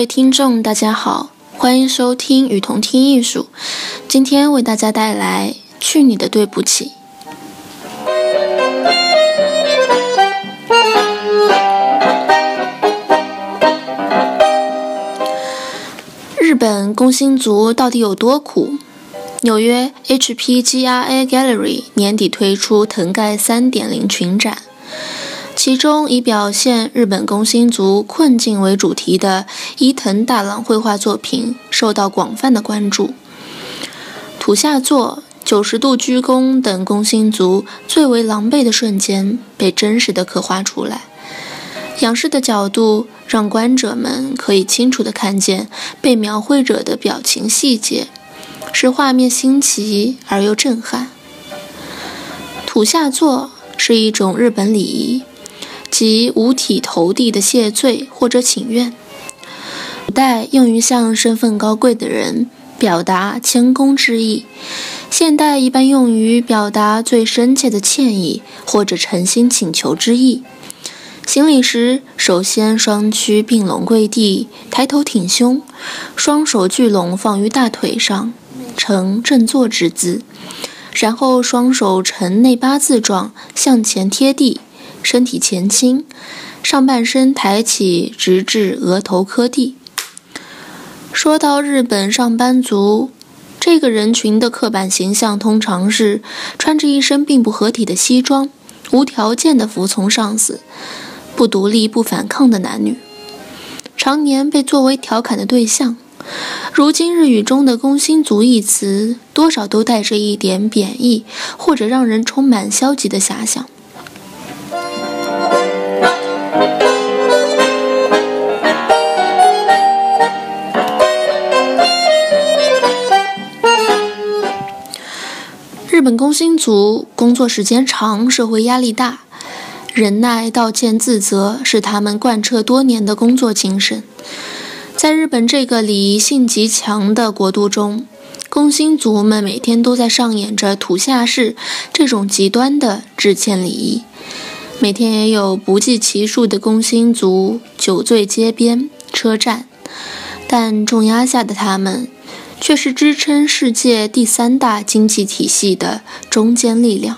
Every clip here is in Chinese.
位听众，大家好，欢迎收听雨桐听艺术。今天为大家带来《去你的对不起》。日本工薪族到底有多苦？纽约 HPGRA Gallery 年底推出藤盖三点零群展。其中以表现日本工薪族困境为主题的伊藤大朗绘画作品受到广泛的关注。土下座、九十度鞠躬等工薪族最为狼狈的瞬间被真实的刻画出来。仰视的角度让观者们可以清楚地看见被描绘者的表情细节，使画面新奇而又震撼。土下座是一种日本礼仪。即五体投地的谢罪或者请愿，古代用于向身份高贵的人表达谦恭之意，现代一般用于表达最深切的歉意或者诚心请求之意。行礼时，首先双膝并拢跪地，抬头挺胸，双手聚拢放于大腿上，呈正坐之姿，然后双手呈内八字状向前贴地。身体前倾，上半身抬起，直至额头磕地。说到日本上班族这个人群的刻板形象，通常是穿着一身并不合体的西装，无条件的服从上司，不独立、不反抗的男女，常年被作为调侃的对象。如今日语中的“工薪族”一词，多少都带着一点贬义，或者让人充满消极的遐想。日本工薪族工作时间长，社会压力大，忍耐、道歉、自责是他们贯彻多年的工作精神。在日本这个礼仪性极强的国度中，工薪族们每天都在上演着土下式这种极端的致歉礼仪。每天也有不计其数的工薪族酒醉街边、车站，但重压下的他们。却是支撑世界第三大经济体系的中坚力量。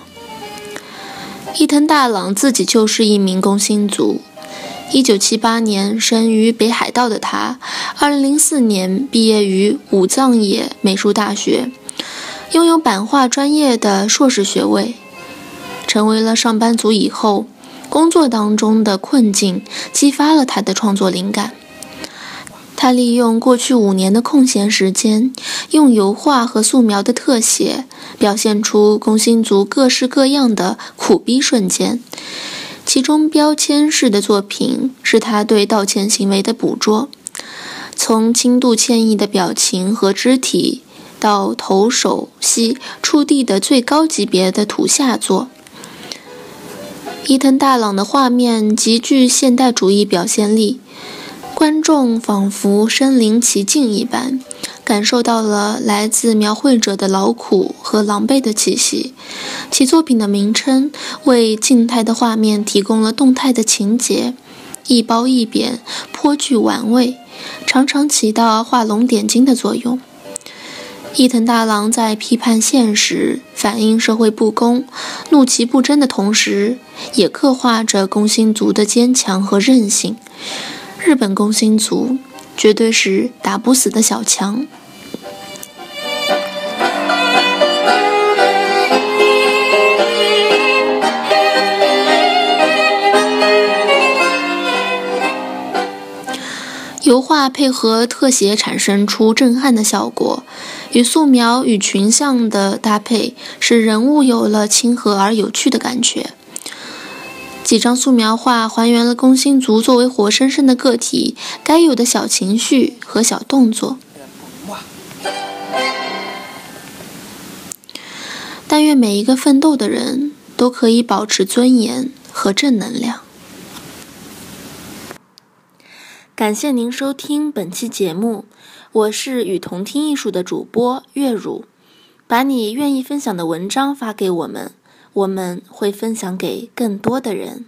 伊藤大朗自己就是一名工薪族。1978年生于北海道的他，2004年毕业于武藏野美术大学，拥有版画专业的硕士学位。成为了上班族以后，工作当中的困境激发了他的创作灵感。他利用过去五年的空闲时间，用油画和素描的特写，表现出工薪族各式各样的苦逼瞬间。其中标签式的作品是他对道歉行为的捕捉，从轻度歉意的表情和肢体，到头手膝触地的最高级别的土下座。伊藤大朗的画面极具现代主义表现力。观众仿佛身临其境一般，感受到了来自描绘者的劳苦和狼狈的气息。其作品的名称为静态的画面提供了动态的情节，一褒一贬，颇具玩味，常常起到画龙点睛的作用。伊藤大郎在批判现实、反映社会不公、怒其不争的同时，也刻画着工薪族的坚强和韧性。日本工薪族绝对是打不死的小强。油画配合特写，产生出震撼的效果，与素描与群像的搭配，使人物有了亲和而有趣的感觉。几张素描画还原了工薪族作为活生生的个体该有的小情绪和小动作。但愿每一个奋斗的人都可以保持尊严和正能量。感谢您收听本期节目，我是与同听艺术的主播月如。把你愿意分享的文章发给我们，我们会分享给更多的人。